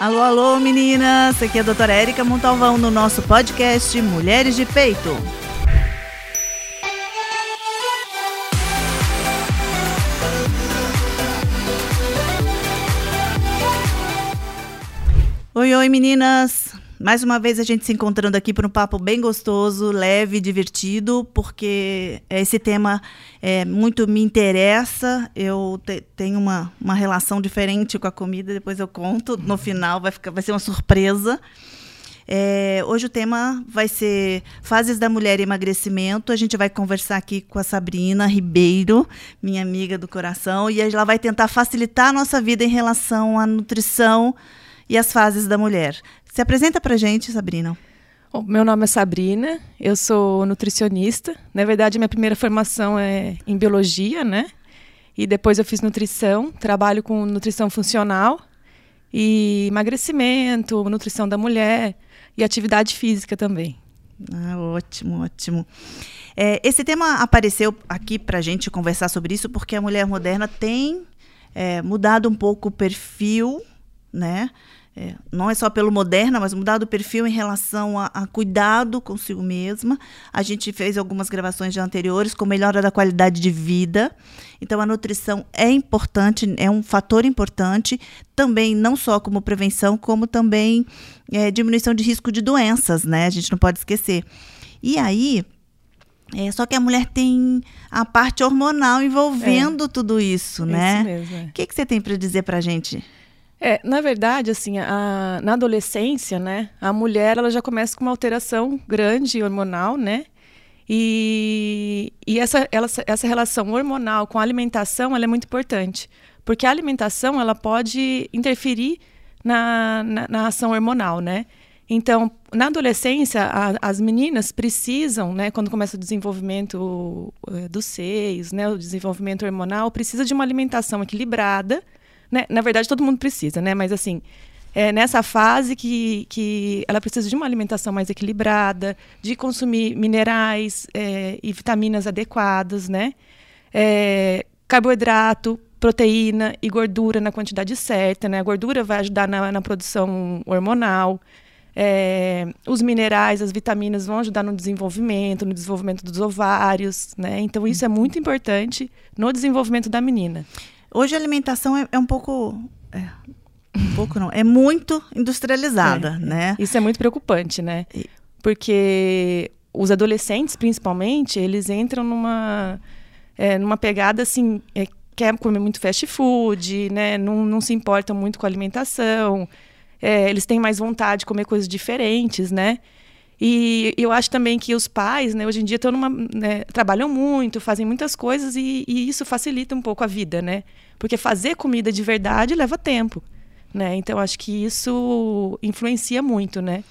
Alô, alô, meninas! Aqui é a doutora Érica Montalvão no nosso podcast Mulheres de Peito. Oi, oi, meninas! Mais uma vez a gente se encontrando aqui para um papo bem gostoso, leve, divertido, porque esse tema é, muito me interessa. Eu te, tenho uma, uma relação diferente com a comida, depois eu conto. No final vai, ficar, vai ser uma surpresa. É, hoje o tema vai ser Fases da Mulher e Emagrecimento. A gente vai conversar aqui com a Sabrina Ribeiro, minha amiga do coração, e ela vai tentar facilitar a nossa vida em relação à nutrição e as fases da mulher. Se apresenta pra gente, Sabrina. Bom, meu nome é Sabrina, eu sou nutricionista. Na verdade, minha primeira formação é em biologia, né? E depois eu fiz nutrição, trabalho com nutrição funcional e emagrecimento, nutrição da mulher e atividade física também. Ah, ótimo, ótimo. É, esse tema apareceu aqui para a gente conversar sobre isso porque a mulher moderna tem é, mudado um pouco o perfil, né? É, não é só pelo Moderna, mas mudar o perfil em relação a, a, cuidado consigo mesma. A gente fez algumas gravações já anteriores com melhora da qualidade de vida. Então, a nutrição é importante, é um fator importante, também não só como prevenção, como também é, diminuição de risco de doenças, né? A gente não pode esquecer. E aí, é, só que a mulher tem a parte hormonal envolvendo é, tudo isso, né? Isso mesmo. É. O que, que você tem para dizer para a gente? É, na verdade, assim, a, na adolescência, né, a mulher ela já começa com uma alteração grande hormonal, né? E, e essa, ela, essa relação hormonal com a alimentação ela é muito importante, porque a alimentação ela pode interferir na, na, na ação hormonal, né? Então, na adolescência, a, as meninas precisam, né, quando começa o desenvolvimento é, dos seios, né, o desenvolvimento hormonal, precisa de uma alimentação equilibrada, né? Na verdade, todo mundo precisa, né? Mas assim, é nessa fase que, que ela precisa de uma alimentação mais equilibrada, de consumir minerais é, e vitaminas adequadas, né? É, carboidrato, proteína e gordura na quantidade certa, né? A gordura vai ajudar na, na produção hormonal. É, os minerais, as vitaminas vão ajudar no desenvolvimento, no desenvolvimento dos ovários, né? Então isso é muito importante no desenvolvimento da menina. Hoje a alimentação é, é um pouco. É, um pouco não, é muito industrializada, é, né? Isso é muito preocupante, né? Porque os adolescentes, principalmente, eles entram numa, é, numa pegada assim, é, quer comer muito fast food, né? Não, não se importam muito com a alimentação. É, eles têm mais vontade de comer coisas diferentes, né? E eu acho também que os pais, né, hoje em dia estão numa, né, trabalham muito, fazem muitas coisas e, e, isso facilita um pouco a vida, né? Porque fazer comida de verdade leva tempo, né? Então acho que isso influencia muito, né?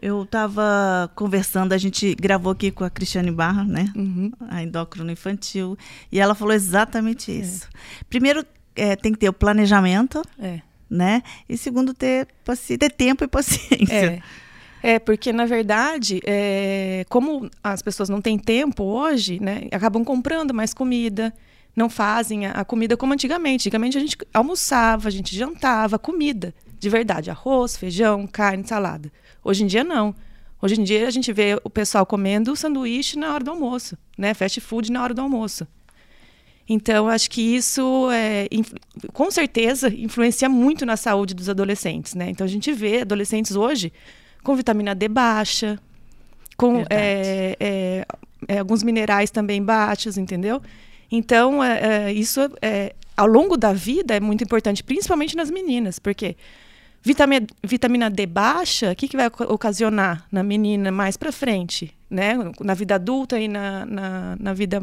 Eu estava conversando, a gente gravou aqui com a Cristiane Barra, né? Uhum. A endócrino infantil, e ela falou exatamente é. isso. É. Primeiro, é, tem que ter o planejamento, é. né? E segundo, ter, ter tempo e paciência. É. É, porque na verdade, é, como as pessoas não têm tempo hoje, né, acabam comprando mais comida, não fazem a, a, comida como antigamente. Antigamente a gente almoçava, a gente jantava comida, de verdade, arroz, feijão, carne, salada. Hoje em dia não. Hoje em dia a gente vê o pessoal comendo sanduíche na hora do almoço, né, fast food na hora do almoço. Então, acho que isso, é, com certeza, influencia muito na saúde dos adolescentes. Né? Então, a gente vê adolescentes hoje com vitamina D baixa, com é, é, é, alguns minerais também baixos, entendeu? Então, é, é, isso ao longo da vida é muito importante, principalmente nas meninas, porque vitamina, vitamina D baixa, o que, que vai ocasionar na menina mais para frente, né? Na vida adulta e na, na, na vida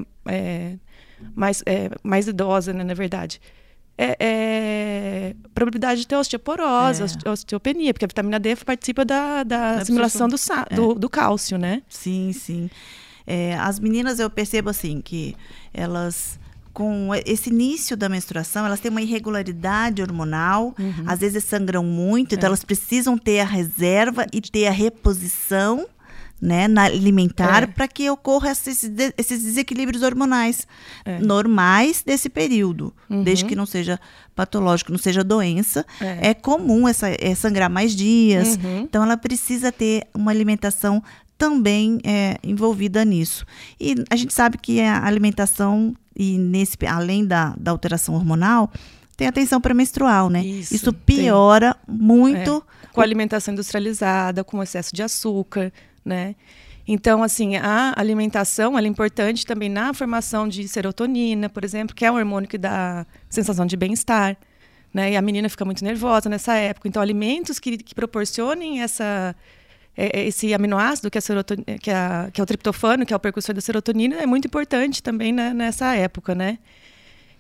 mais, mais idosa, né, na verdade é, é, probabilidade de ter osteoporose, é. osteopenia, porque a vitamina D participa da, da assimilação do, do, é. do, cálcio, né? Sim, sim. É, as meninas, eu percebo assim, que elas com esse início da menstruação, elas têm uma irregularidade hormonal, uhum. às vezes sangram muito, então é. elas precisam ter a reserva e ter a reposição né, na alimentar É. para que ocorra esses, esses desequilíbrios hormonais É. normais desse período, Uhum. desde que não seja patológico, não seja doença. É. É, comum essa, é sangrar mais dias, Uhum. então ela precisa ter uma alimentação também é, envolvida nisso. E a gente sabe que a alimentação e nesse além da, da alteração hormonal tem a tensão pré-menstrual, né? Isso, tem. piora muito com alimentação industrializada, com excesso de açúcar, né? Então, assim, a alimentação é importante também na formação de serotonina, por exemplo, que é um hormônio que dá sensação de bem-estar, né? E a menina fica muito nervosa nessa época. Então, alimentos que, que proporcionem essa é- é esse aminoácido que é, que, é que é o triptofano, que é o precursor da serotonina, é muito importante também né, nessa época, né?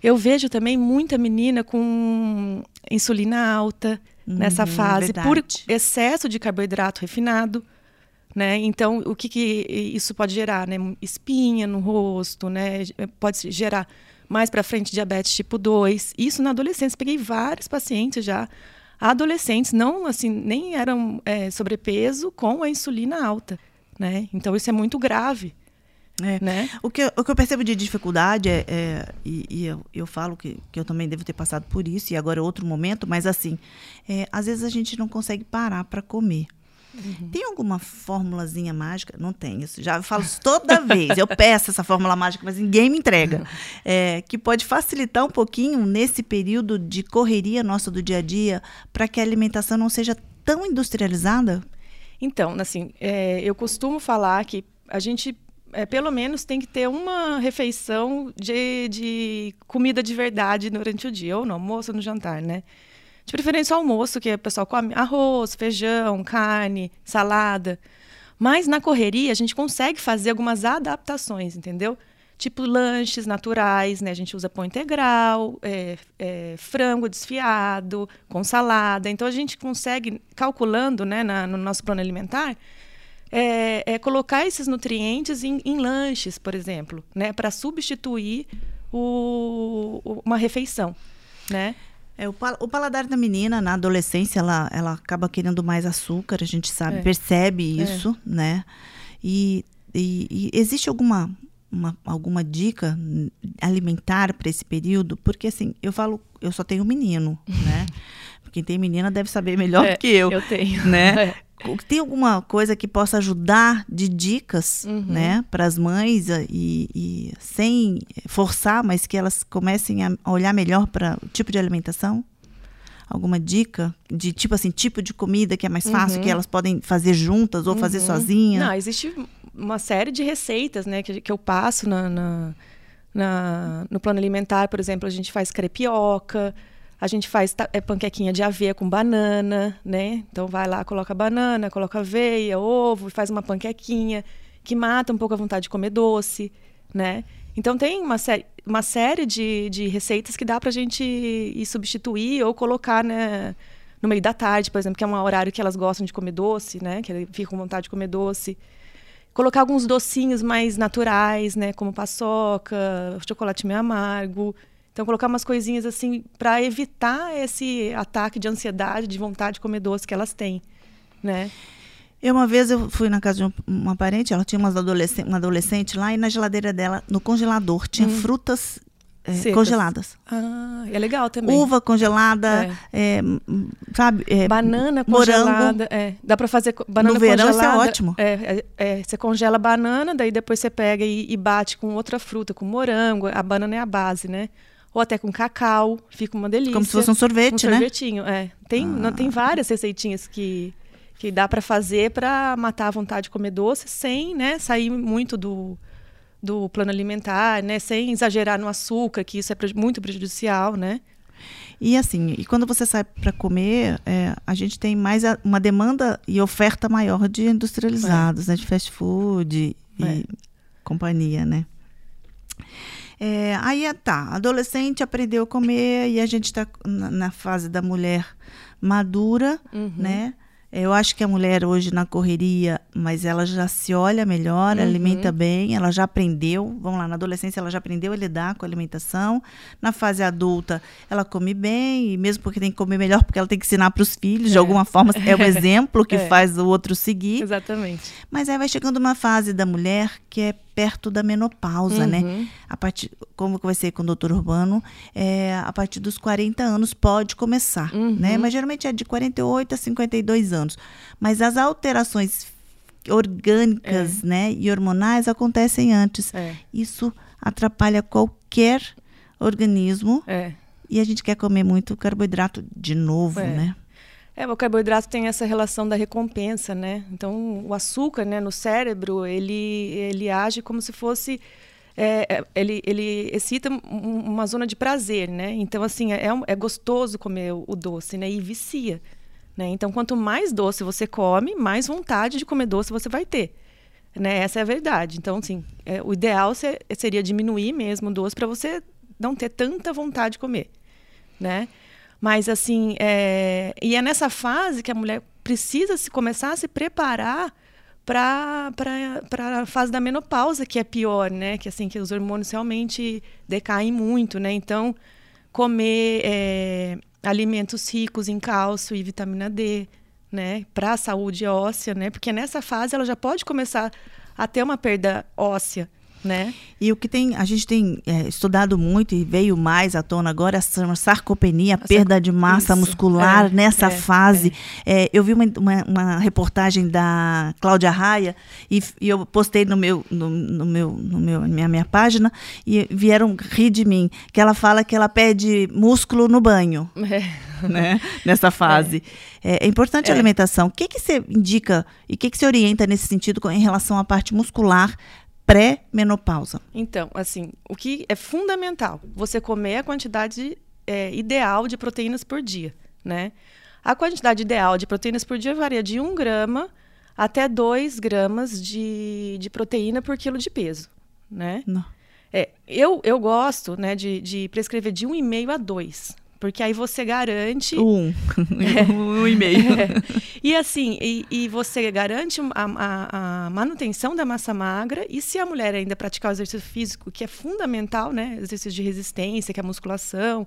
Eu vejo também muita menina com insulina alta nessa Uhum, fase por verdade. excesso de carboidrato refinado, né? Então, o que, que isso pode gerar, né? Espinha no rosto, né? Pode gerar mais para frente diabetes tipo 2. Isso na adolescência. Peguei vários pacientes já, adolescentes, não assim, nem eram é, sobrepeso com a insulina alta, né? Então, isso é muito grave, É. né? O que, eu- o que eu percebo de dificuldade é, é- e, e eu, eu falo que, que eu também devo ter passado por isso, e agora é outro momento, mas assim, é, às vezes a gente não consegue parar para comer. Tem alguma formulazinha mágica? Não tem isso. Já falo isso toda vez. Eu peço essa fórmula mágica, mas ninguém me entrega. É, que pode facilitar um pouquinho nesse período de correria nossa do dia a dia, para que a alimentação não seja tão industrializada? Então, assim, é, eu costumo falar que a gente, é, pelo menos, tem que ter uma refeição de, de comida de verdade durante o dia, ou no almoço ou no jantar, né? De preferência o almoço, que o pessoal come arroz, feijão, carne, salada. Mas na correria a gente consegue fazer algumas adaptações, entendeu? Tipo lanches naturais, né? A gente usa pão integral, é, é, frango desfiado, com salada. Então a gente consegue, calculando né, na- no nosso plano alimentar, é, é colocar esses nutrientes em, em lanches, por exemplo, né? Para substituir o- uma refeição, né? É, o, pal- o paladar da menina, na adolescência, ela, ela acaba querendo mais açúcar, a gente sabe, É. percebe isso, né? E, e- e existe alguma, uma- alguma dica alimentar para esse período? Porque, assim, eu falo, eu só tenho menino, né? Quem tem menina deve saber melhor É, que eu, Eu tenho. né? Tem alguma coisa que possa ajudar de dicas, Uhum. né, para as mães e, e sem forçar, mas que elas comecem a olhar melhor para o tipo de alimentação? Alguma dica de tipo assim, tipo de comida que é mais fácil, Uhum. que elas podem fazer juntas ou fazer sozinha? Não, existe uma série de receitas, né, que, que eu passo na, na- na- no plano alimentar, por exemplo, a gente faz crepioca, a gente faz é, panquequinha de aveia com banana, né? Então vai lá, coloca banana, coloca aveia, ovo, faz uma panquequinha que mata um pouco a vontade de comer doce, né? Então tem uma, sé uma série de, de receitas que dá pra gente ir substituir ou colocar, né? No meio da tarde, por exemplo, que é um horário que elas gostam de comer doce, né? Que ficam com vontade de comer doce colocar alguns docinhos mais naturais, né, como paçoca, chocolate meio amargo. Então colocar umas coisinhas assim para evitar esse ataque de ansiedade, de vontade de comer doce que elas têm, né? Eu uma vez eu fui na casa de um- uma parente, ela tinha adolescente, uma adolescente lá e na geladeira dela, no congelador, tinha frutas eh, Secas. congeladas. Ah, é legal também. Uva congelada, eh, m- sabe? eh, Banana morango. congelada, é. Dá para fazer banana No verão, isso é ótimo. É, é, é, você congela a banana, daí depois você pega e, e bate com outra fruta, com morango. A banana é a base, né? Ou até com cacau, fica uma delícia. Como se fosse um sorvete, um né? sorvetinho, é. Tem, não, tem várias receitinhas que, que dá para fazer para matar a vontade de comer doce sem, né, sair muito do, do plano alimentar, né, sem exagerar no açúcar, que isso é muito prejudicial, né? E assim, e quando você sai para comer, é, a gente tem mais a- uma demanda e oferta maior de industrializados, né, de fast food e É. companhia, né? É, aí tá, adolescente aprendeu a comer e a gente está na, na fase da mulher madura, Uhum. né? Eu acho que a mulher hoje na correria, mas ela já se olha melhor, Uhum. alimenta bem, ela já aprendeu. Vamos lá, na adolescência ela já aprendeu a lidar com a alimentação. Na fase adulta, ela come bem, e mesmo porque tem que comer melhor, porque ela tem que ensinar para os filhos, de É. alguma forma é um exemplo que É. faz o outro seguir. Exatamente. Mas aí vai chegando uma fase da mulher que é perto da menopausa, né? Uhum. A partir, como vai ser com o doutor Urbano, é, a partir dos 40 anos pode começar, Uhum. né? Mas geralmente é de 48 a 52 anos. Mas as alterações orgânicas, né, e hormonais acontecem antes. É. Isso atrapalha qualquer organismo É. e a gente quer comer muito carboidrato de novo, É. né? É, o carboidrato tem essa relação da recompensa, né? Então, o açúcar, né, no cérebro, ele, ele age como se fosse é, é, ele, ele excita um- uma zona de prazer, né? Então, assim, é, um- é gostoso comer o, doce, né? E vicia, né? Então, quanto mais doce você come, mais vontade de comer doce você vai ter, né? Essa é a verdade. Então, assim, é, o ideal se- seria diminuir mesmo o doce para você não ter tanta vontade de comer, né? Mas, assim, é... e é nessa fase que a mulher precisa se começar a se preparar para a fase da menopausa, que é pior, né? Que, assim, que os hormônios realmente decaem muito, né? Então, comer é, alimentos ricos em cálcio e vitamina D, né? Para a saúde óssea, né? Porque nessa fase ela já pode começar a ter uma perda óssea, né? E o que tem, a gente tem é, estudado muito e veio mais à tona agora, a sarcopenia, a perda de massa isso, muscular é, nessa é, fase. É, eu vi uma, uma, uma reportagem da Cláudia Raia e, e eu postei no meu, no, no meu, no meu, na minha, minha página e vieram rir de mim, que ela fala que ela perde músculo no banho. É. Né? Nessa fase. É, é importante a É. alimentação. O que, que você indica e o que, que você orienta nesse sentido em relação à parte muscular pré-menopausa? Então, assim, o que é fundamental, você comer a quantidade é, ideal de proteínas por dia, né? A quantidade ideal de proteínas por dia varia de 1 grama até 2 gramas de, de proteína por quilo de peso, né? Não. É, eu, eu gosto né, de, de prescrever de 1,5 a 2, porque aí você garante... Um. um e meio. É. E assim, e, e você garante a, a- a manutenção da massa magra, e se a mulher ainda praticar o exercício físico, que é fundamental, né? Exercício de resistência, que é a musculação,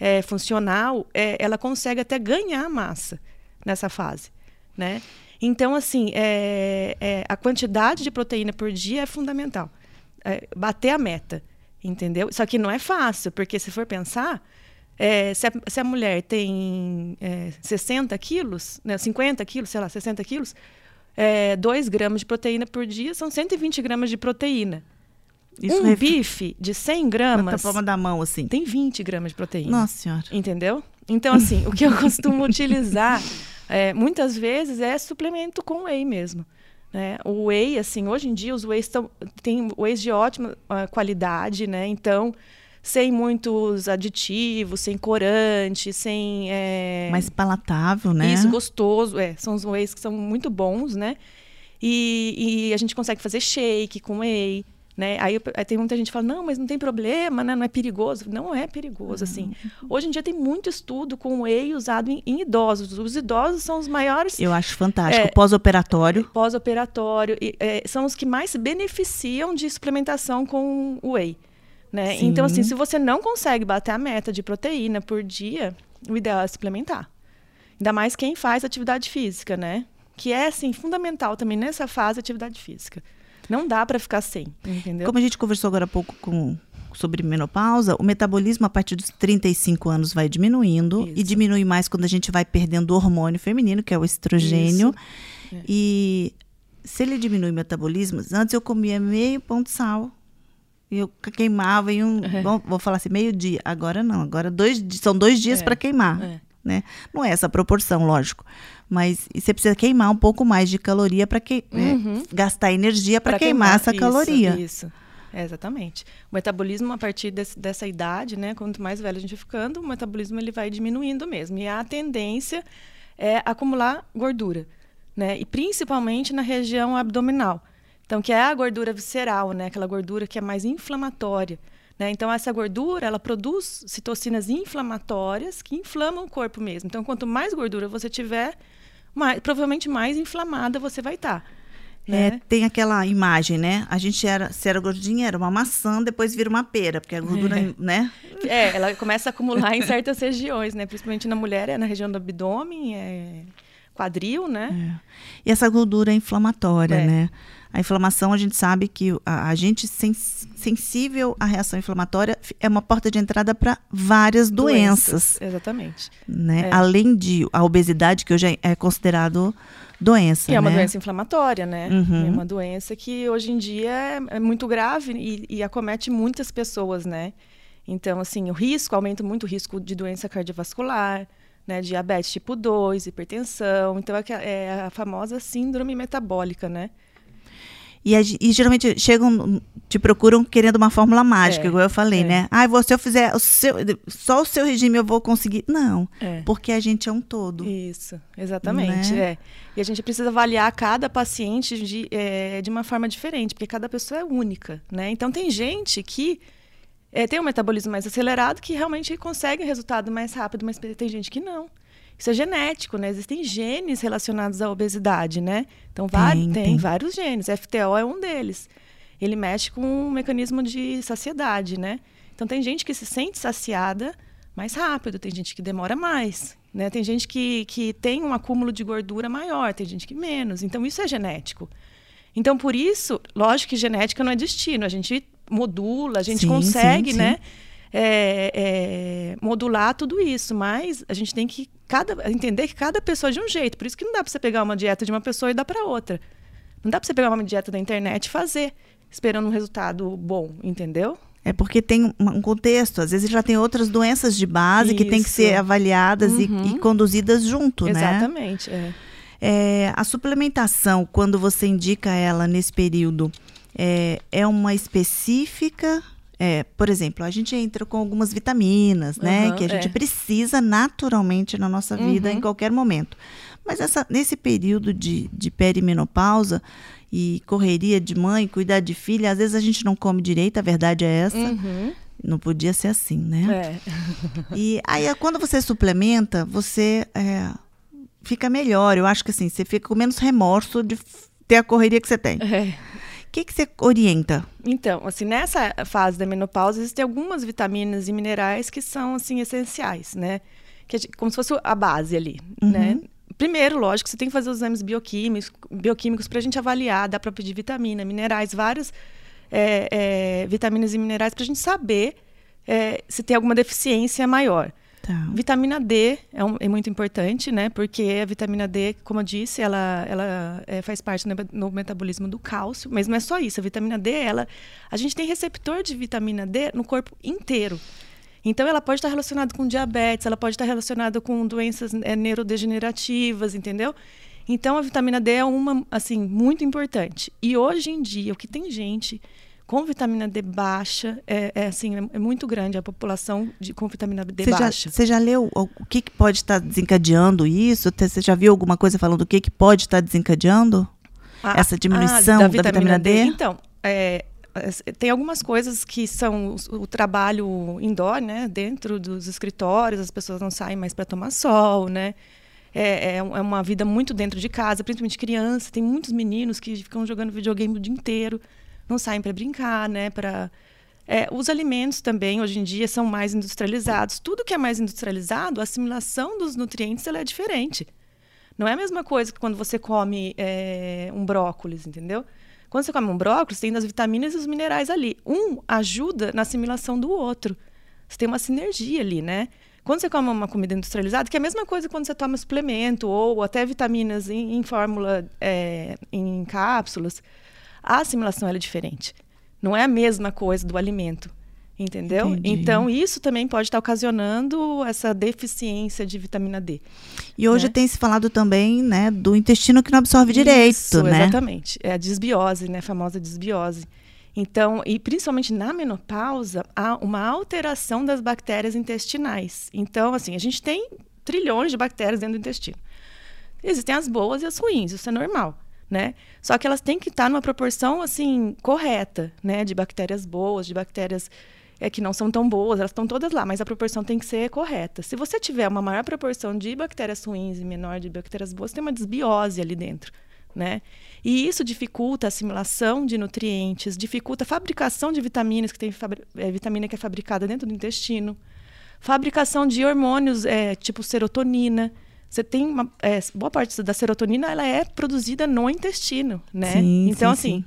é, funcional, é, ela consegue até ganhar massa nessa fase, né? Então, assim, é, é, a quantidade de proteína por dia é fundamental. É, bater a meta, entendeu? Só que não é fácil, porque se for pensar, é, se, a, se a mulher tem é, 60 quilos, né, 50 quilos, sei lá, 60 quilos, 2 gramas de proteína por dia são 120 gramas de proteína. Isso um ref- bife de 100 na gramas palma da mão, assim. tem 20 gramas de proteína. Nossa senhora. Entendeu? Então, assim, o que eu costumo utilizar é, muitas vezes é suplemento com whey mesmo. Né? O whey, assim, hoje em dia os whey estão, tem whey de ótima ah, qualidade, né? Então, sem muitos aditivos, sem corante, sem. é, Mais palatável, né? isso, gostoso. É, são os whey's que são muito bons, né? E, e a gente consegue fazer shake com whey, né? Aí, aí tem muita gente que fala, não, mas não tem problema, né? Não é perigoso. Não é perigoso, assim. Hoje em dia tem muito estudo com whey usado em, em idosos. Os idosos são os maiores Eu acho fantástico. É. Pós-operatório. pós-operatório, e, é, são os que mais se beneficiam de suplementação com whey. Né? Sim. Então, assim, se você não consegue bater a meta de proteína por dia, o ideal é suplementar. Ainda mais quem faz atividade física, né? Que é, assim, fundamental também nessa fase atividade física. Não dá para ficar sem, entendeu? Como a gente conversou agora há pouco com, sobre menopausa, o metabolismo a partir dos 35 anos vai diminuindo e Isso. diminui mais quando a gente vai perdendo o hormônio feminino, que é o estrogênio. É. E se ele diminui o metabolismo, antes eu comia meio pão de sal. E eu queimava em um. É. Vou, vou falar assim, meio dia. Agora não. Agora dois, são dois dias É, para queimar. é. Né? Não é essa proporção, lógico. Mas você precisa queimar um pouco mais de caloria para que, né, Uhum. gastar energia para Pra queimar, essa isso, caloria. Isso. É, exatamente. O metabolismo, a partir desse- dessa idade, né, quanto mais velho a gente ficando, o metabolismo ele vai diminuindo mesmo. E a tendência é acumular gordura, né? E principalmente na região abdominal. Então, que é a gordura visceral, né? Aquela gordura que é mais inflamatória. Né? Então, essa gordura, ela produz citocinas inflamatórias que inflamam o corpo mesmo. Então, quanto mais gordura você tiver, mais, provavelmente mais inflamada você vai estar. Tá, né? É, tem aquela imagem, né? A gente era, se era gordinha, era uma maçã, depois vira uma pera, porque a gordura, é. né? É, ela começa a acumular em certas regiões, né? Principalmente na mulher, é na região do abdômen, é quadril, né? É. E essa gordura é inflamatória, é. né? A inflamação, a gente sabe que a, a gente sens, sensível à reação inflamatória é uma porta de entrada para várias doenças. doenças. Exatamente. Né? É. Além de a obesidade, que hoje é considerado doença. E é uma né? doença inflamatória, né? Uhum. É uma doença que hoje em dia é, é muito grave e, e, acomete muitas pessoas, né? Então, assim, o risco, aumenta muito o risco de doença cardiovascular, né? Diabetes tipo 2, hipertensão. Então, é, é a famosa síndrome metabólica, né? E, e, geralmente chegam, te procuram querendo uma fórmula mágica, é, igual eu falei, é. né? Ah, se eu fizer o seu, só o seu regime eu vou conseguir. Não, é. porque a gente é um todo. Isso, exatamente. Né? É. E a gente precisa avaliar cada paciente de, é, de uma forma diferente, porque cada pessoa é única, né? Então tem gente que é, tem um metabolismo mais acelerado que realmente consegue resultado mais rápido, mas tem gente que não. Isso é genético, né? Existem genes relacionados à obesidade, né? Então, tem, tem, tem vários genes. FTO é um deles. Ele mexe com um mecanismo de saciedade, né? Então, tem gente que se sente saciada mais rápido, tem gente que demora mais, né? Tem gente que, que tem um acúmulo de gordura maior, tem gente que menos. Então, isso é genético. Então, por isso, lógico que genética não é destino. A gente modula, a gente sim, consegue, sim, né? É, é, modular tudo isso, mas a gente tem que cada, entender que cada pessoa é de um jeito. Por isso que não dá para você pegar uma dieta de uma pessoa e dar para outra. Não dá para você pegar uma dieta da internet e fazer, esperando um resultado bom, entendeu? É porque tem um contexto, às vezes já tem outras doenças de base Isso. que tem que ser avaliadas uhum. e, e, conduzidas junto, Exatamente, né? Exatamente. É. é. a suplementação, quando você indica ela nesse período, é, é uma específica é, por exemplo, a gente entra com algumas vitaminas, né? Uhum, que a gente é. precisa naturalmente na nossa vida uhum. em qualquer momento. Mas essa, nesse período de, de perimenopausa e correria de mãe, cuidar de filha, às vezes a gente não come direito, a verdade é essa. Uhum. Não podia ser assim, né? É. E aí, quando você suplementa, você é, fica melhor. Eu acho que assim, você fica com menos remorso de ter a correria que você tem. É. O que, que você orienta? Então, assim, nessa fase da menopausa, existem algumas vitaminas e minerais que são, assim, essenciais, né? Que como se fosse a base ali, uhum. né? Primeiro, lógico, você tem que fazer os exames bioquímicos, bioquímicos para a gente avaliar, dá para pedir vitamina, minerais, várias é, é, vitaminas e minerais para a gente saber é, se tem alguma deficiência maior. Tá. Vitamina D é, um, é, muito importante, né? Porque a vitamina D, como eu disse, ela, ela é, faz parte no, no, metabolismo do cálcio, mas não é só isso. A vitamina D, ela, a gente tem receptor de vitamina D no corpo inteiro. Então, ela pode estar relacionada com diabetes, ela pode estar relacionada com doenças é, neurodegenerativas, entendeu? Então, a vitamina D é uma, assim, muito importante. E hoje em dia, o que tem gente com vitamina D baixa, é, é assim, é, é, muito grande a população de, com vitamina D você baixa. Já, você já leu o, o que, que, pode estar desencadeando isso? Você já viu alguma coisa falando o que, que pode estar desencadeando ah, essa diminuição ah, da, vitamina da, vitamina D? D? Então, é, tem algumas coisas que são o, o, trabalho indoor, né? Dentro dos escritórios, as pessoas não saem mais para tomar sol, né? É, é, é, uma vida muito dentro de casa, principalmente criança. Tem muitos meninos que ficam jogando videogame o dia inteiro não saem para brincar, né? Para é, os alimentos também hoje em dia são mais industrializados. Tudo que é mais industrializado, a assimilação dos nutrientes ela é diferente. Não é a mesma coisa que quando você come é, um brócolis, entendeu? Quando você come um brócolis, tem as vitaminas e os minerais ali. Um ajuda na assimilação do outro. Você tem uma sinergia ali, né? Quando você come uma comida industrializada, que é a mesma coisa quando você toma suplemento ou até vitaminas em, em fórmula, é, em cápsulas, a assimilação é diferente. Não é a mesma coisa do alimento. Entendeu? Entendi. Então, isso também pode estar ocasionando essa deficiência de vitamina D. E hoje né? tem se falado também, né, do intestino que não absorve isso, direito, né? Exatamente. É a desbiose, né? A famosa desbiose. Então, e principalmente na menopausa, há uma alteração das bactérias intestinais. Então, assim, a gente tem trilhões de bactérias dentro do intestino. Existem as boas e as ruins, isso é normal né? Só que elas têm que estar numa proporção assim correta, né? De bactérias boas, de bactérias é que não são tão boas, elas estão todas lá, mas a proporção tem que ser correta. Se você tiver uma maior proporção de bactérias ruins e menor de bactérias boas, tem uma desbiose ali dentro, né? E isso dificulta a assimilação de nutrientes, dificulta a fabricação de vitaminas, que tem é, vitamina que é fabricada dentro do intestino, fabricação de hormônios é, tipo serotonina. Você tem uma é, boa parte da serotonina, ela é produzida no intestino, né? Sim, então sim, assim, sim.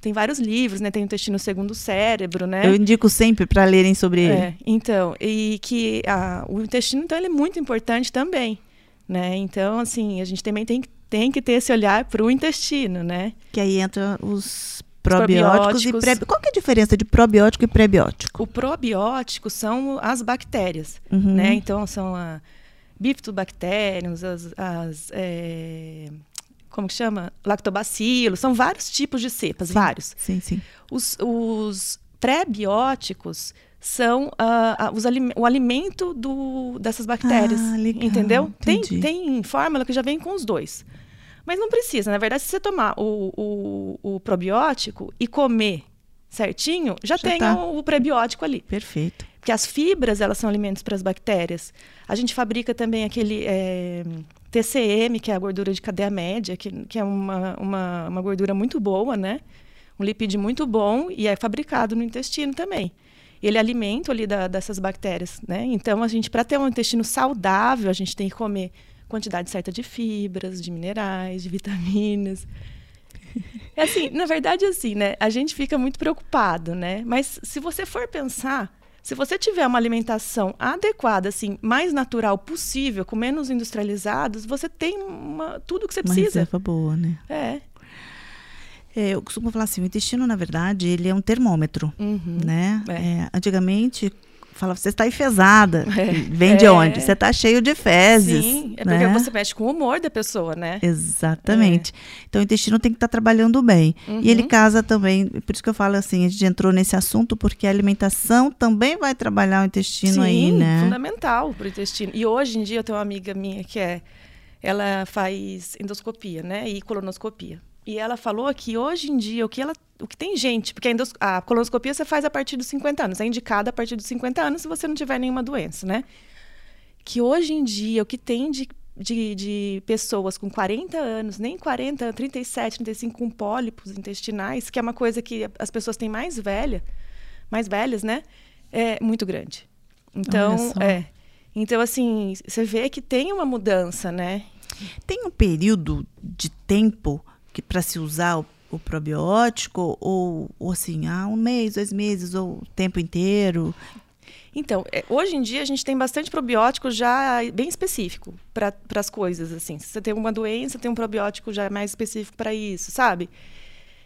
tem vários livros, né? Tem o intestino segundo o cérebro, né? Eu indico sempre para lerem sobre ele. É, então, e que a, o intestino, então, ele é muito importante também, né? Então, assim, a gente também tem, tem que ter esse olhar para o intestino, né? Que aí entra os probióticos, probióticos. e pré... Qual que é a diferença de probiótico e prebiótico? O probiótico são as bactérias, Uhum. né? Então, são a bifidobactériums, as... as é, como que chama? Lactobacilos, são vários tipos de cepas, Sim. vários. Sim, sim. Os, os pré-bióticos são ah, os o alimento do, dessas bactérias. Ah, legal, entendeu? Tem, tem fórmula que já vem com os dois. Mas não precisa. Na verdade, se você tomar o, o, o probiótico e comer certinho, já, Já tem tá. o, o prebiótico ali. Perfeito. Porque as fibras, elas são alimentos para as bactérias. A gente fabrica também aquele eh, TCM, que é a gordura de cadeia média, que, que é uma, uma, uma gordura muito boa, né? Um lipídio muito bom e é fabricado no intestino também. Ele é alimento ali da- dessas bactérias, né? Então, a gente, para ter um intestino saudável, a gente tem que comer quantidade certa de fibras, de minerais, de vitaminas. É assim, na verdade, é assim, né? A gente fica muito preocupado, né? Mas se você for pensar, se você tiver uma alimentação adequada, assim, mais natural possível, com menos industrializados, você tem uma, tudo que você Uma precisa. reserva boa, né? É. É, eu costumo falar assim, o intestino, na verdade, ele é um termômetro, Uhum. né? É. É, antigamente, falava, você está enfesada. É. Vem de É. onde? Você está cheio de fezes. Sim, é né? porque você mexe com o humor da pessoa, né? Exatamente. Então o intestino tem que estar trabalhando bem. E ele Uhum. casa também, por isso que eu falo assim, a gente entrou nesse assunto porque a alimentação também vai trabalhar o intestino Sim, aí, né? fundamental para o intestino. E hoje em dia eu tenho uma amiga minha que é, ela faz endoscopia, né, e colonoscopia. E ela falou que hoje em dia o que ela, o que tem gente, porque a, endos- a colonoscopia você faz a partir dos 50 anos, é indicada a partir dos 50 anos se você não tiver nenhuma doença, né? Que hoje em dia o que tem de, de, de pessoas com 40 anos, nem 40, 37, 35 com pólipos intestinais, que é uma coisa que as pessoas têm mais velha, mais velhas, né? É muito grande. Então, é. Então, assim, você vê que tem uma mudança, né? Tem um período de tempo que para se usar o, o probiótico ou, ou assim, ah, um mês, dois meses ou o tempo inteiro? Então, é, hoje em dia a gente tem bastante probiótico já bem específico para as coisas, assim. Se você tem uma doença, tem um probiótico já mais específico para isso, sabe?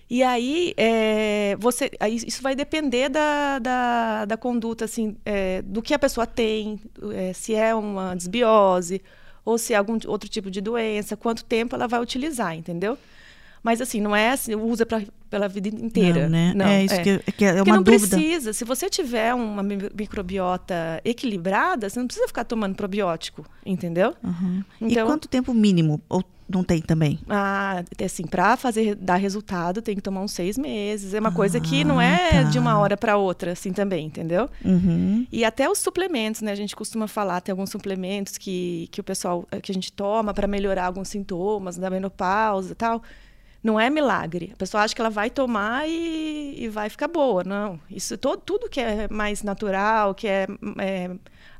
E aí, é, você, isso vai depender da, da, da conduta, assim, é, do que a pessoa tem, é, se é uma desbiose ou se é algum outro tipo de doença, quanto tempo ela vai utilizar, entendeu? Mas assim, não é assim, usa pra, pela vida inteira. Não, né? é isso que, que é Porque uma não dúvida. precisa. Se você tiver uma mi- microbiota equilibrada, você não precisa ficar tomando probiótico, entendeu? Uhum. Então- E quanto tempo mínimo? Ou não tem também? Ah, assim, para fazer dar resultado tem que tomar uns seis meses. É uma coisa que não Ah, é tá. de uma hora para outra, assim também, entendeu? Uhum. E até os suplementos, né? A gente costuma falar, tem alguns suplementos que, que o pessoal eh, que a gente toma para melhorar alguns sintomas da menopausa e tal. Não é milagre. A pessoa acha que ela vai tomar e, e vai ficar boa. Não. Isso todo, tudo que é mais natural, que é, é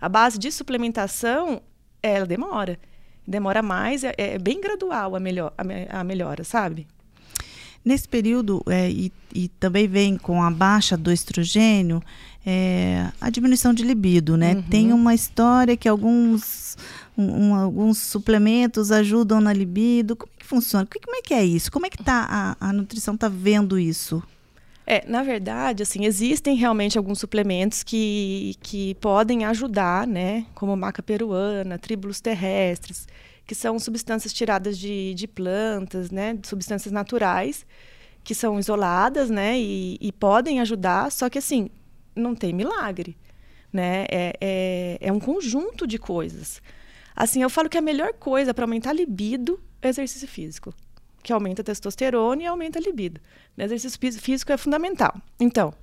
a base de suplementação, ela demora. Demora mais, é, é bem gradual a, melhor, a, a melhora, sabe? Nesse período, é, e, e também vem com a baixa do estrogênio, é, a diminuição de libido, né? Uhum. Tem uma história que alguns, um- alguns suplementos ajudam na libido. Como é que funciona? Como é que é isso? Como é que tá a, a nutrição tá vendo isso? É, na verdade, assim, existem realmente alguns suplementos que, que podem ajudar, né? Como maca peruana, tríbulos terrestres, que são substâncias tiradas de, de plantas, né? Substâncias naturais, que são isoladas, né? E, e podem ajudar, só que assim, não tem milagre, né? É, é, é um conjunto de coisas. Assim, eu falo que a melhor coisa para aumentar a libido é exercício físico que aumenta a testosterona e aumenta a libido. O exercício fí- físico é fundamental. Então,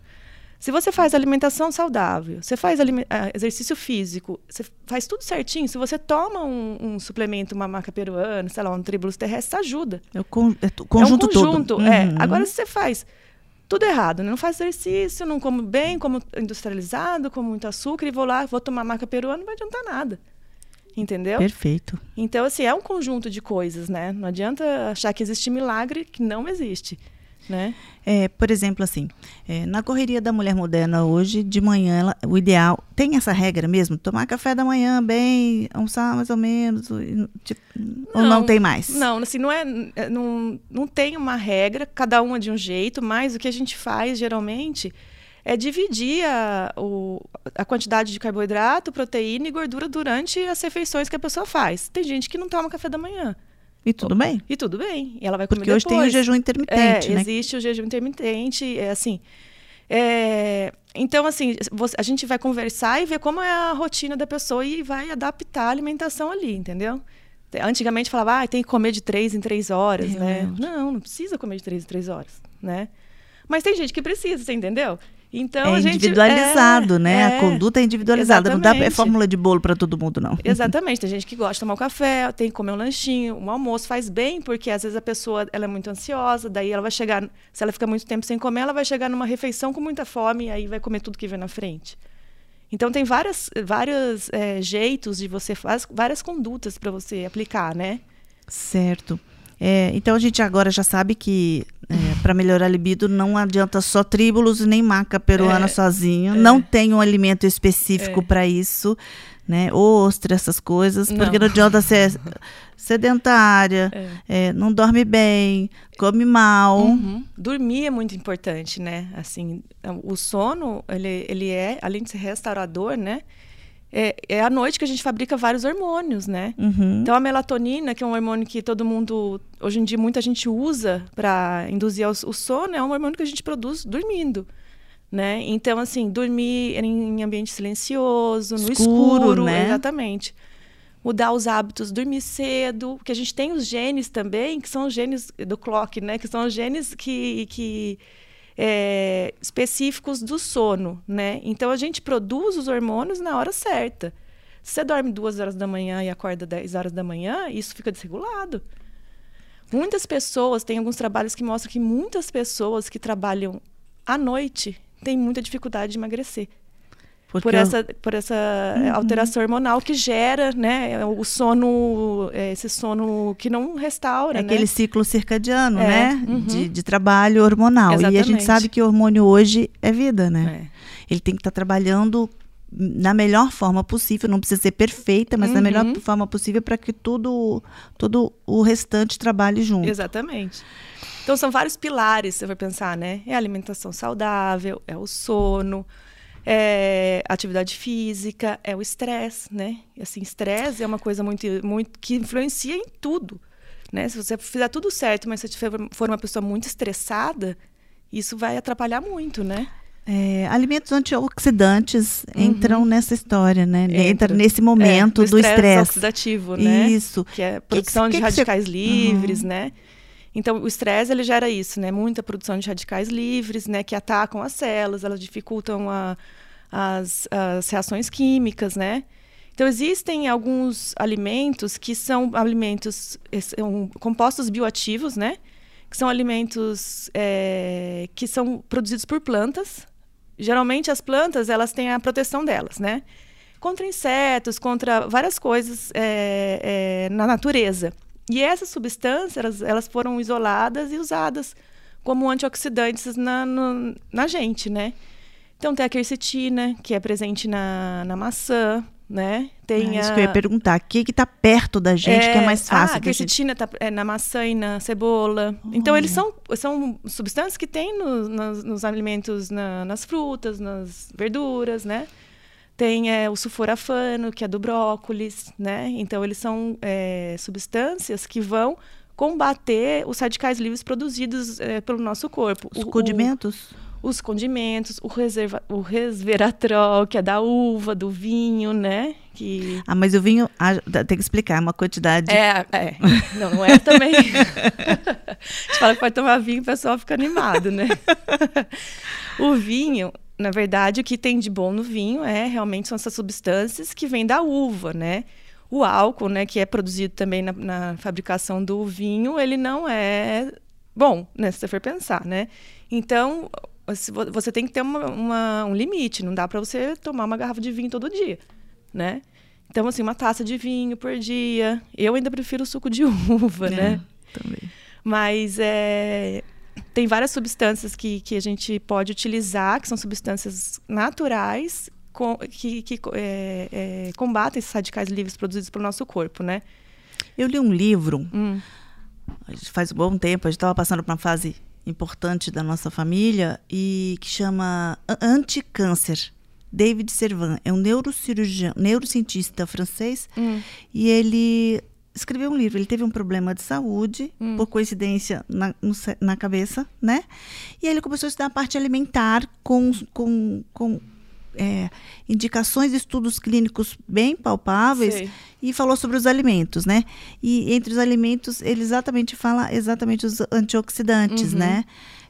Se você faz alimentação saudável, você faz ah, exercício físico, você faz tudo certinho, se você toma um, um suplemento, uma maca peruana, sei lá, um tribulus terrestre, ajuda. É o con é conjunto, é um conjunto todo. É. Uhum. Agora, se você faz tudo errado, né? não faz exercício, não como bem, como industrializado, como muito açúcar, e vou lá, vou tomar maca peruana, não vai adiantar nada. Entendeu? Perfeito. Então, assim, é um conjunto de coisas, né? Não adianta achar que existe milagre que não existe. Né? É, por exemplo, assim, é, na correria da mulher moderna hoje, de manhã, ela, o ideal, tem essa regra mesmo? Tomar café da manhã bem, almoçar mais ou menos, tipo, não, ou não tem mais? Não, assim, não é, é, não, não tem uma regra, cada uma de um jeito, mas o que a gente faz, geralmente, é dividir a, o, a quantidade de carboidrato, proteína e gordura durante as refeições que a pessoa faz. Tem gente que não toma café da manhã. E tudo bem? E tudo bem. E ela vai comer Porque hoje depois. tem o jejum intermitente, é, né? Existe o jejum intermitente, é assim. É, então, assim, a gente vai conversar e ver como é a rotina da pessoa e vai adaptar a alimentação ali, entendeu? Antigamente falava, ah, tem que comer de três em três horas, né? Não, não precisa comer de três em três horas, né? Mas tem gente que precisa, você entendeu? Então, é individualizado, né? É, a conduta é individualizada. Exatamente. Não dá é fórmula de bolo para todo mundo, não. Exatamente. Tem gente que gosta de tomar um café, tem que comer um lanchinho, um almoço faz bem, porque às vezes a pessoa ela é muito ansiosa, daí ela vai chegar, se ela fica muito tempo sem comer, ela vai chegar numa refeição com muita fome e aí vai comer tudo que vem na frente. Então tem várias, vários é, jeitos de você fazer, várias condutas para você aplicar, né? Certo. É, então a gente agora já sabe que é, para melhorar a libido não adianta só tríbulos nem maca peruana é, sozinho. É. Não tem um alimento específico é. para isso, né? Ostra, essas coisas, não. porque não adianta ser sedentária, é. não dorme bem, come mal. Uhum. Dormir é muito importante, né? Assim, o sono ele, ele é além de ser restaurador, né? É, é à noite que a gente fabrica vários hormônios, né? Uhum. Então a melatonina, que é um hormônio que todo mundo, hoje em dia, muita gente usa para induzir o sono, é um hormônio que a gente produz dormindo. Né? Então, assim, dormir em ambiente silencioso, no escuro, escuro né? exatamente. Mudar os hábitos, dormir cedo, porque a gente tem os genes também, que são os genes do clock, né? Que são os genes que, que é, específicos do sono, né? Então a gente produz os hormônios na hora certa. Se você dorme duas horas da manhã e acorda 10 horas da manhã, isso fica desregulado. Muitas pessoas, tem alguns trabalhos que mostram que muitas pessoas que trabalham à noite têm muita dificuldade de emagrecer. Porque por essa, por essa uhum. alteração hormonal que gera, né, o sono, é, esse sono que não restaura, é né? aquele ciclo circadiano, é. né, uhum. de, de, trabalho hormonal. Exatamente. E a gente sabe que o hormônio hoje é vida, né? É. Ele tem que estar tá trabalhando na melhor forma possível, não precisa ser perfeita, mas uhum. na melhor forma possível para que tudo, todo o restante trabalhe junto. Exatamente. Então são vários pilares, você vai pensar, né? É a alimentação saudável, é o sono, é atividade física, é o estresse, né? Assim, estresse é uma coisa muito, muito que influencia em tudo, né? Se você fizer tudo certo, mas se você for uma pessoa muito estressada, isso vai atrapalhar muito, né? É, alimentos antioxidantes uhum. entram nessa história, né? Entra, Entra nesse momento é, do estresse oxidativo, né? Isso. Que é produção que, que, de radicais você... livres, uhum. né? Então, o estresse ele gera isso, né? Muita produção de radicais livres, né? Que atacam as células, elas dificultam a, as, as reações químicas, né? Então, existem alguns alimentos que são alimentos, são compostos bioativos, né? Que são alimentos é, que são produzidos por plantas. Geralmente, as plantas, elas têm a proteção delas, né? Contra insetos, contra várias coisas é, é, na natureza. E essas substâncias, elas, elas foram isoladas e usadas como antioxidantes na, no, na gente, né? Então tem a quercetina, que é presente na, na maçã, né? Tem é isso a... que eu ia perguntar. O que está perto da gente é... que é mais fácil? Ah, a quercetina está é, na maçã e na cebola. Então, eles são, são substâncias que tem no, nos, nos, alimentos, na, nas frutas, nas verduras, né? Tem é, o sulforafano, que é do brócolis, né? Então, eles são é, substâncias que vão combater os radicais livres produzidos é, pelo nosso corpo. Os o, condimentos? O, os condimentos, o, reserva, o resveratrol, que é da uva, do vinho, né? Que... Ah, mas o vinho, ah, tem que explicar, é uma quantidade... É, é. Não, não é também... a gente fala que pode tomar vinho e o pessoal fica animado, né? o vinho, na verdade, o que tem de bom no vinho é realmente são essas substâncias que vêm da uva, né? O álcool, né, que é produzido também na, na fabricação do vinho, ele não é bom, né, se você for pensar, né? Então, você tem que ter uma, uma, um limite, não dá para você tomar uma garrafa de vinho todo dia, né? Então, assim, uma taça de vinho por dia. Eu ainda prefiro o suco de uva, é, né? Também. Mas é, tem várias substâncias que, que a gente pode utilizar, que são substâncias naturais, com, que, que é, é, combatem esses radicais livres produzidos pelo nosso corpo, né? Eu li um livro, Hum. faz um bom tempo, a gente estava passando por uma fase importante da nossa família, e que chama Anticâncer. David Servan é um neurocirurgião, neurocientista francês, Hum. e ele escreveu um livro. Ele teve um problema de saúde, Hum. por coincidência, na, no na cabeça, né? E aí ele começou a estudar a parte alimentar com, com, com é, indicações de estudos clínicos bem palpáveis Sei. e falou sobre os alimentos, né? E entre os alimentos, ele exatamente fala exatamente os antioxidantes, Uhum. né?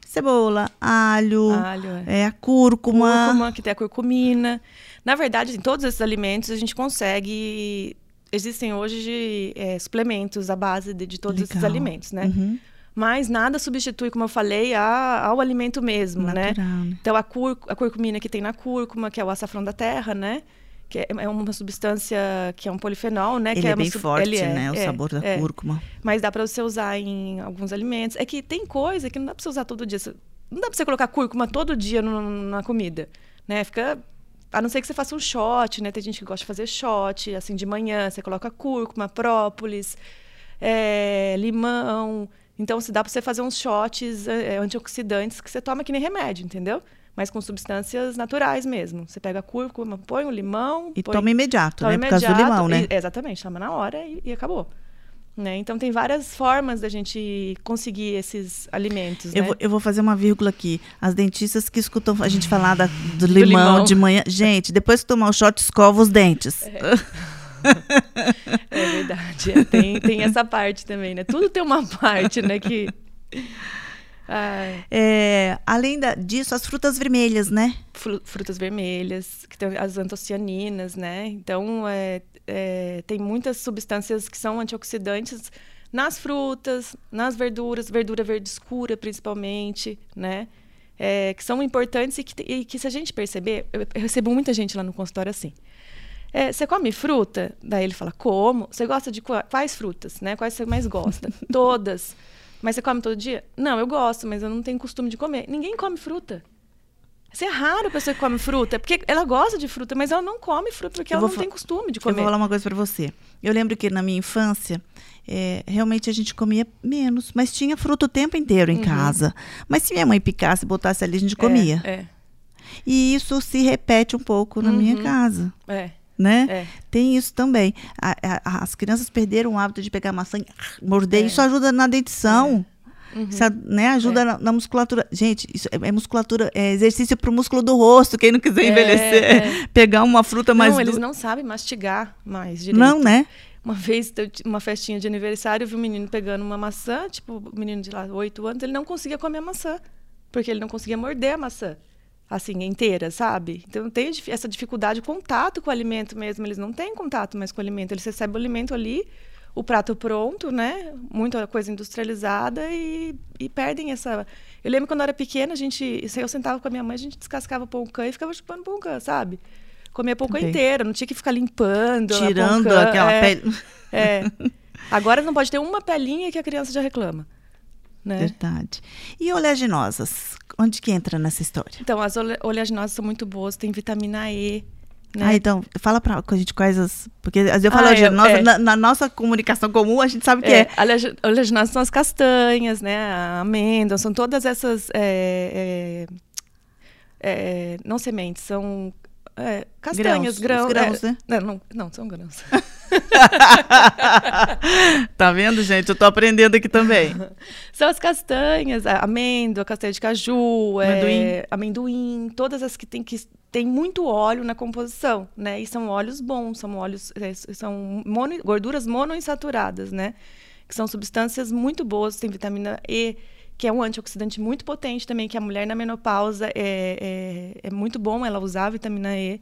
Cebola, alho, Alho, é. é, a cúrcuma. Cúrcuma, que tem a curcumina. Na verdade, em todos esses alimentos a gente consegue. Existem hoje é, suplementos à base de, de todos esses Legal. alimentos, né? Uhum. Mas nada substitui, como eu falei, a- ao alimento mesmo, né? Natural, né? Então, a, cur, a curcumina que tem na cúrcuma, que é o açafrão da terra, né? Que é, é uma substância que é um polifenol, né? Ele que é, uma bem forte, ele é, né? O é, sabor da é. cúrcuma. Mas dá para você usar em alguns alimentos. É que tem coisa que não dá para você usar todo dia. Não dá para você colocar cúrcuma todo dia no- na comida, né? Fica a não ser que você faça um shot, né? Tem gente que gosta de fazer shot, assim de manhã, você coloca cúrcuma, própolis, é, limão. Então, se dá para você fazer uns shots é, antioxidantes que você toma que nem remédio, entendeu? Mas com substâncias naturais mesmo. Você pega a cúrcuma, põe o limão, E põe toma imediato, Toma né? Por causa do imediato, limão, né? e- exatamente, toma na hora e, e acabou. Né? Então tem várias formas da gente conseguir esses alimentos. Eu, né? vou, eu vou fazer uma vírgula aqui. As dentistas que escutam a gente falar da- do, limão, limão. de manhã. Gente, depois que tomar o shot, escova os dentes. É verdade. é, tem, tem essa parte também, né? Tudo tem uma parte, né? Que. É, além da- disso, as frutas vermelhas, né? fru- frutas vermelhas, que tem as antocianinas, né? Então, é, é, tem muitas substâncias que são antioxidantes nas frutas, nas verduras, verdura verde escura, principalmente, né? É, que são importantes e que, e que, se a gente perceber, eu, eu recebo muita gente lá no consultório assim. É, você come fruta? Daí ele fala, como? Você gosta de qua- quais frutas, né? Quais você mais gosta? Todas. Mas você come todo dia? Não, eu gosto, mas eu não tenho costume de comer. Ninguém come fruta. Isso é raro a pessoa que come fruta, porque ela gosta de fruta, mas ela não come fruta porque Eu ela não tem costume de Eu vou comer. falar uma coisa pra você. Eu lembro que na minha infância, é, realmente a gente comia menos, mas tinha fruta o tempo inteiro em casa. Mas se minha mãe picasse e botasse ali, a gente comia. Uhum. É, E isso se repete um pouco na minha Uhum. casa. é, Né? é. Tem isso também. A- a- as crianças perderam o hábito de pegar maçã e morder. É. Isso ajuda na dentição. Uhum. Isso, né, ajuda na, na musculatura. Gente, isso é, é musculatura, é exercício pro músculo do rosto. Quem não quiser É, envelhecer, é. pegar uma fruta mais não, eles não sabem mastigar mais direito. Não, né? Uma vez, uma festinha de aniversário, eu vi um menino pegando uma maçã, tipo, o menino de lá, oito anos, ele não conseguia comer a maçã, porque ele não conseguia morder a maçã, assim, inteira, sabe? Então tem essa dificuldade, de contato com o alimento mesmo, eles não têm contato mais com o alimento, eles recebem o alimento ali, o prato pronto, né? Muita coisa industrializada e, e perdem essa... Eu lembro quando eu era pequena, a gente, eu sentava com a minha mãe, a gente descascava pão cã e ficava chupando pão cã, sabe? Comia pão Também. inteira, não tinha que ficar limpando. Tirando aquela é. pele. É. Agora não pode ter uma pelinha que a criança já reclama. Né? Verdade. E oleaginosas? Onde que entra nessa história? Então, as ole- oleaginosas são muito boas, tem vitamina E. Né? Ah, então, fala pra a gente quais as. Porque às vezes eu falo Ah, é, é. na, na nossa comunicação comum, a gente sabe o que É, é. oleagi- oleaginosas são as castanhas, né? A amêndoa, são todas essas. é, é, é, não sementes, são é, castanhas, Grãos, grãos. os grãos, né? Não, não, não, são grãos. tá vendo, gente? Eu tô aprendendo aqui também. São as castanhas, amêndoa, castanha de caju, é, Amendoim. amendoim, todas as que tem, que tem muito óleo na composição, né? E são óleos bons, são óleos, é, são mono- gorduras monoinsaturadas, né? Que são substâncias muito boas, tem vitamina E, que é um antioxidante muito potente também, que a mulher na menopausa é, é, é muito bom ela usar a vitamina E,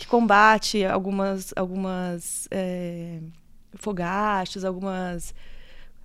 que combate algumas, algumas é, fogachos, algumas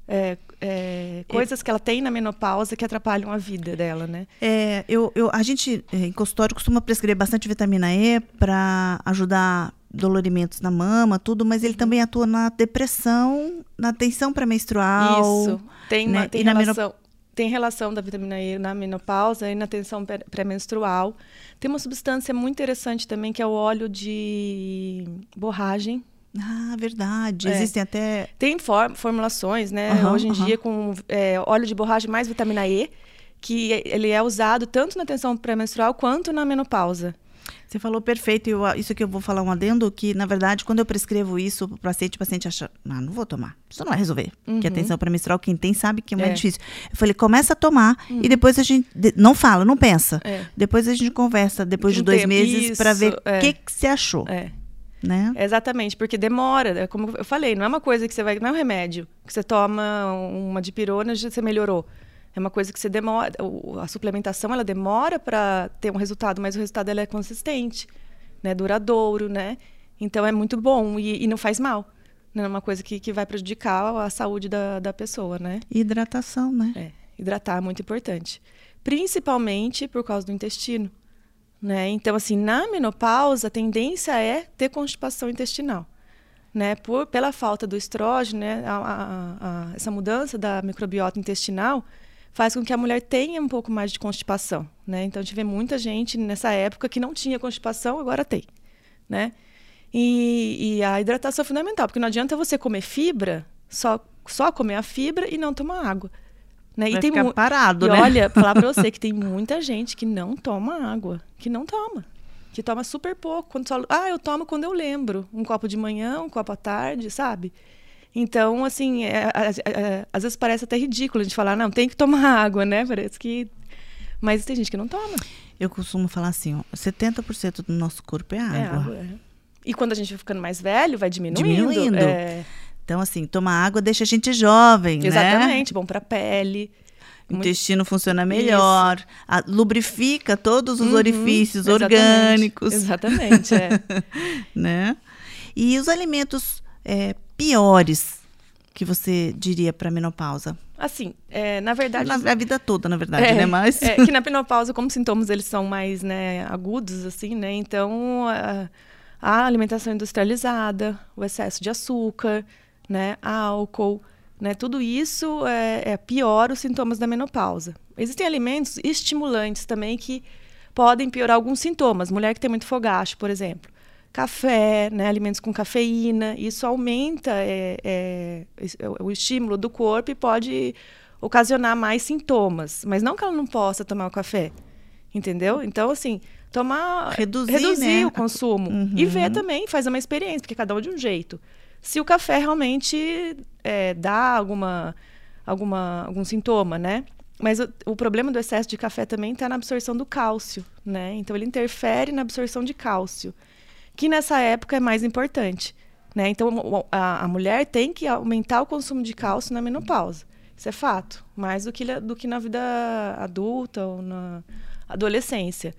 é, é, coisas que ela tem na menopausa que atrapalham a vida dela, né? É, eu, eu, a gente, é, em consultório, costuma prescrever bastante vitamina E para ajudar dolorimentos na mama, tudo, mas ele também atua na depressão, na tensão pré-menstrual. Isso, tem, né? tem, relação, tem relação da vitamina E na menopausa e na tensão pré-menstrual. Tem uma substância muito interessante também, que é o óleo de borragem, ah, verdade. É. Existem até. Tem for formulações, né? Uhum, Hoje em uhum. dia, com é, óleo de borracha mais vitamina E, que ele é usado tanto na tensão pré-menstrual quanto na menopausa. Você falou perfeito. Eu, isso que eu vou falar um adendo, que, na verdade, quando eu prescrevo isso para o paciente, o paciente acha, ah, não vou tomar. Isso não vai resolver. Uhum. Que a tensão pré-menstrual, quem tem sabe que é muito é. difícil. Eu falei, começa a tomar uhum. e depois a gente. Não fala, não pensa. É. Depois a gente conversa, depois de dois tempo. meses, para ver o é. que, que você achou. É. Né? Exatamente, porque demora, é como eu falei, não é uma coisa que você vai, não é um remédio que você toma uma dipirona e você melhorou. É uma coisa que você demora, a suplementação ela demora para ter um resultado, mas o resultado ela é consistente, né, duradouro, né? Então é muito bom e, e não faz mal. Não é uma coisa que, que vai prejudicar a saúde da, da pessoa, né? Hidratação, né? É, hidratar é muito importante. Principalmente por causa do intestino. Né? Então, assim, na menopausa, a tendência é ter constipação intestinal. Né? Por, pela falta do estrógeno, né? A, a, a, essa mudança da microbiota intestinal faz com que a mulher tenha um pouco mais de constipação. Né? Então, vê muita gente nessa época que não tinha constipação, agora tem. Né? E, e a hidratação é fundamental, porque não adianta você comer fibra, só, só comer a fibra e não tomar água. Né? Vai e tem ficar parado, e né? olha, falar para você que tem muita gente que não toma água, que não toma, que toma super pouco. Quando só, ah, eu tomo quando eu lembro, um copo de manhã, um copo à tarde, sabe? Então, assim, é, é, é, às vezes parece até ridículo a gente falar, não, tem que tomar água, né? Parece que. Mas tem gente que não toma. Eu costumo falar assim, ó, 70% do nosso corpo é água. É água é. E quando a gente vai ficando mais velho, vai diminuindo. Diminuindo. É... Então, assim, tomar água deixa a gente jovem, né? Exatamente, né? bom para a pele. O intestino funciona melhor, a, lubrifica todos os uhum, orifícios exatamente, orgânicos. Exatamente, é. né? E os alimentos é, piores que você diria para menopausa? Assim, é, na verdade... Na, a vida toda, na verdade, é, né? Mas... É, que na menopausa, como sintomas eles são mais né, agudos, assim, né? Então, a, a alimentação industrializada, o excesso de açúcar, né, álcool, né, tudo isso é, é piora os sintomas da menopausa. Existem alimentos estimulantes também que podem piorar alguns sintomas. Mulher que tem muito fogacho, por exemplo. Café, né, alimentos com cafeína, isso aumenta é, é, o estímulo do corpo e pode ocasionar mais sintomas. Mas não que ela não possa tomar o café, entendeu? Então, assim, tomar... Reduzir, reduzir né? o consumo. Uhum. E ver também, faz uma experiência, porque cada um de um jeito se o café realmente é, dá alguma, alguma, algum sintoma, né? Mas o, o, problema do excesso de café também está na absorção do cálcio, né? Então ele interfere na absorção de cálcio, que nessa época é mais importante, né? Então a, a mulher tem que aumentar o consumo de cálcio na menopausa. Isso é fato, mais do que, do que na vida adulta ou na adolescência.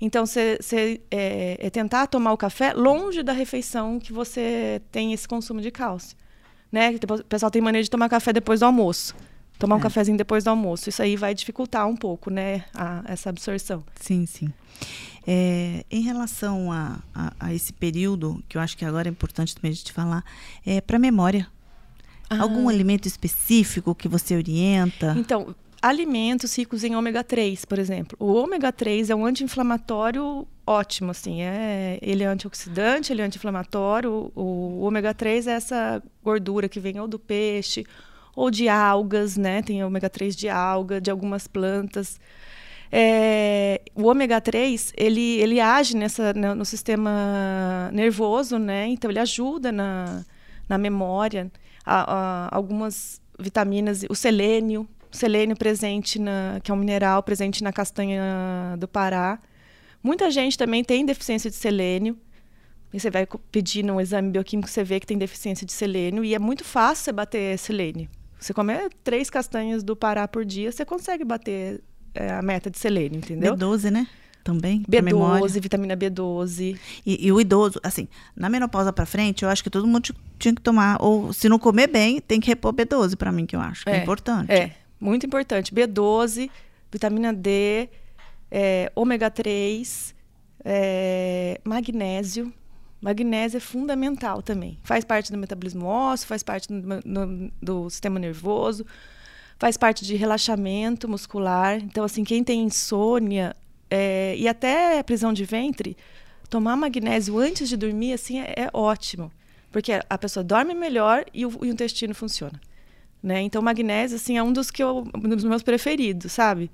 Então, você é, é, tentar tomar o café longe da refeição que você tem esse consumo de cálcio. Né? O pessoal tem maneira de tomar café depois do almoço. Tomar é. um cafezinho depois do almoço. Isso aí vai dificultar um pouco, né? A, essa absorção. Sim, sim. É, em relação a, a, a, esse período, que eu acho que agora é importante também a gente falar, é para memória. Ah. Algum alimento específico que você orienta? Então, alimentos ricos em ômega 3, por exemplo. O ômega 3 é um anti-inflamatório ótimo, assim, é, ele é antioxidante, ele é anti-inflamatório. O, o, ômega 3 é essa gordura que vem ou do peixe ou de algas, né? Tem ômega 3 de alga, de algumas plantas. É, o ômega 3 ele, ele age nessa, no, sistema nervoso, né? Então ele ajuda na, na memória. A, a, algumas vitaminas, o selênio, selênio presente, na, que é um mineral presente na castanha do Pará. Muita gente também tem deficiência de selênio. E você vai pedir um exame bioquímico, você vê que tem deficiência de selênio. E é muito fácil você bater selênio. Você comer três castanhas do Pará por dia, você consegue bater é, a meta de selênio, entendeu? B12, né? Também. B12, vitamina B12. E, e, o idoso, assim, na menopausa para frente, eu acho que todo mundo tinha que tomar, ou se não comer bem, tem que repor B12 para mim, que eu acho que é, é importante. É, muito importante. B12, vitamina D, é, ômega 3, é, magnésio. Magnésio é fundamental também. Faz parte do metabolismo ósseo, faz parte do, do, do sistema nervoso, faz parte de relaxamento muscular. Então, assim, quem tem insônia é, e até prisão de ventre, tomar magnésio antes de dormir, assim, é, é ótimo. Porque a pessoa dorme melhor e o, e o intestino funciona. Né? Então, magnésio, assim, é um dos, que eu, um dos meus preferidos, sabe?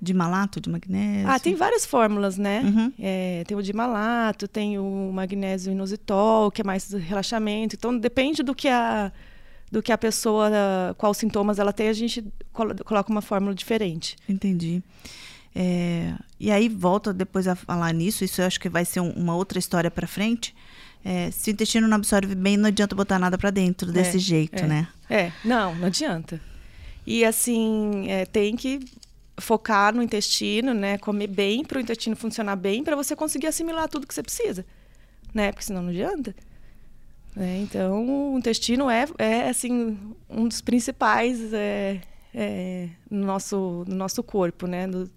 De malato, de magnésio? Ah, tem várias fórmulas, né? Uhum. É, tem o de malato, tem o magnésio inositol, que é mais relaxamento. Então, depende do que a, do que a pessoa, quais sintomas ela tem, a gente coloca uma fórmula diferente. Entendi. É, e aí, volta depois a falar nisso, isso eu acho que vai ser um, uma outra história para frente. É, se o intestino não absorve bem, não adianta botar nada para dentro desse é, jeito, é, né? É, não, não adianta. E assim, é, tem que focar no intestino, né? Comer bem para o intestino funcionar bem, para você conseguir assimilar tudo que você precisa, né? Porque senão não adianta. É, então, o intestino é, é assim um dos principais é, é, no nosso no nosso corpo, né? Do...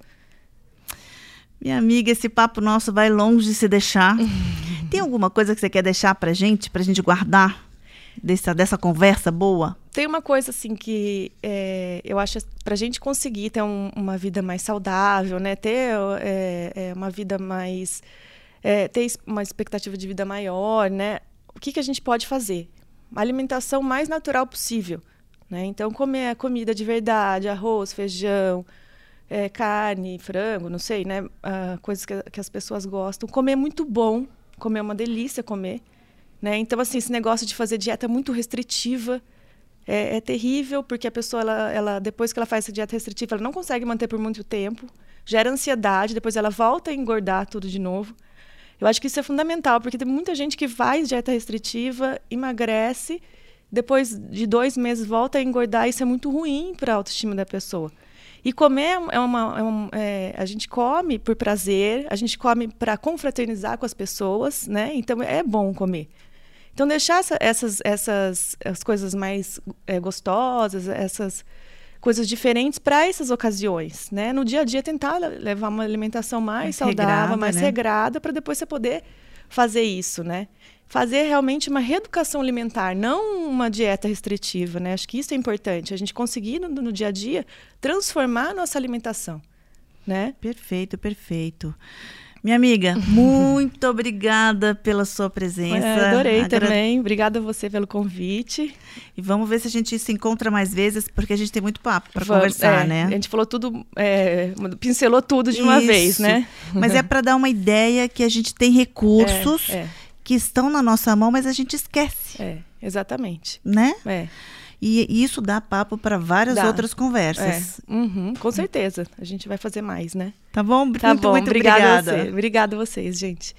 Minha amiga, esse papo nosso vai longe de se deixar. Tem alguma coisa que você quer deixar para gente, para gente guardar dessa, dessa conversa boa? Tem uma coisa assim que é, eu acho para a gente conseguir ter um, uma vida mais saudável, né? Ter é, é, uma vida mais é, ter uma expectativa de vida maior, né? O que, que a gente pode fazer? Alimentação mais natural possível, né? Então comer comida de verdade, arroz, feijão, é, carne, frango, não sei, né? Ah, coisas que, que as pessoas gostam. Comer muito bom, comer é uma delícia comer. Né? Então, assim, esse negócio de fazer dieta muito restritiva é, é, terrível, porque a pessoa, ela, ela, depois que ela faz essa dieta restritiva, ela não consegue manter por muito tempo, gera ansiedade, depois ela volta a engordar tudo de novo. Eu acho que isso é fundamental, porque tem muita gente que faz dieta restritiva, emagrece, depois de dois meses volta a engordar, isso é muito ruim para a autoestima da pessoa. E comer é uma. É uma é, a gente come por prazer, a gente come para confraternizar com as pessoas, né? Então é bom comer. Então, deixar essa, essas, essas as coisas mais é, gostosas, essas coisas diferentes para essas ocasiões, né? No dia a dia, tentar levar uma alimentação mais, mais saudável, regrada, mais né? regrada, para depois você poder fazer isso, né? Fazer realmente uma reeducação alimentar, não uma dieta restritiva, né? Acho que isso é importante, a gente conseguir no, no dia a dia transformar a nossa alimentação, né? Perfeito, perfeito. Minha amiga, muito obrigada pela sua presença. É, adorei Agra... também. Obrigada a você pelo convite. E vamos ver se a gente se encontra mais vezes, porque a gente tem muito papo para conversar, é, né? A gente falou tudo, é, pincelou tudo de uma vez, né? Mas é para dar uma ideia que a gente tem recursos é, é. que estão na nossa mão, mas a gente esquece. É, exatamente. Né? É. E isso dá papo para várias dá. outras conversas. É. Uhum, com certeza. A gente vai fazer mais, né? Tá bom? Tá muito, bom. Muito obrigada. Obrigada a você. Obrigada a vocês, gente.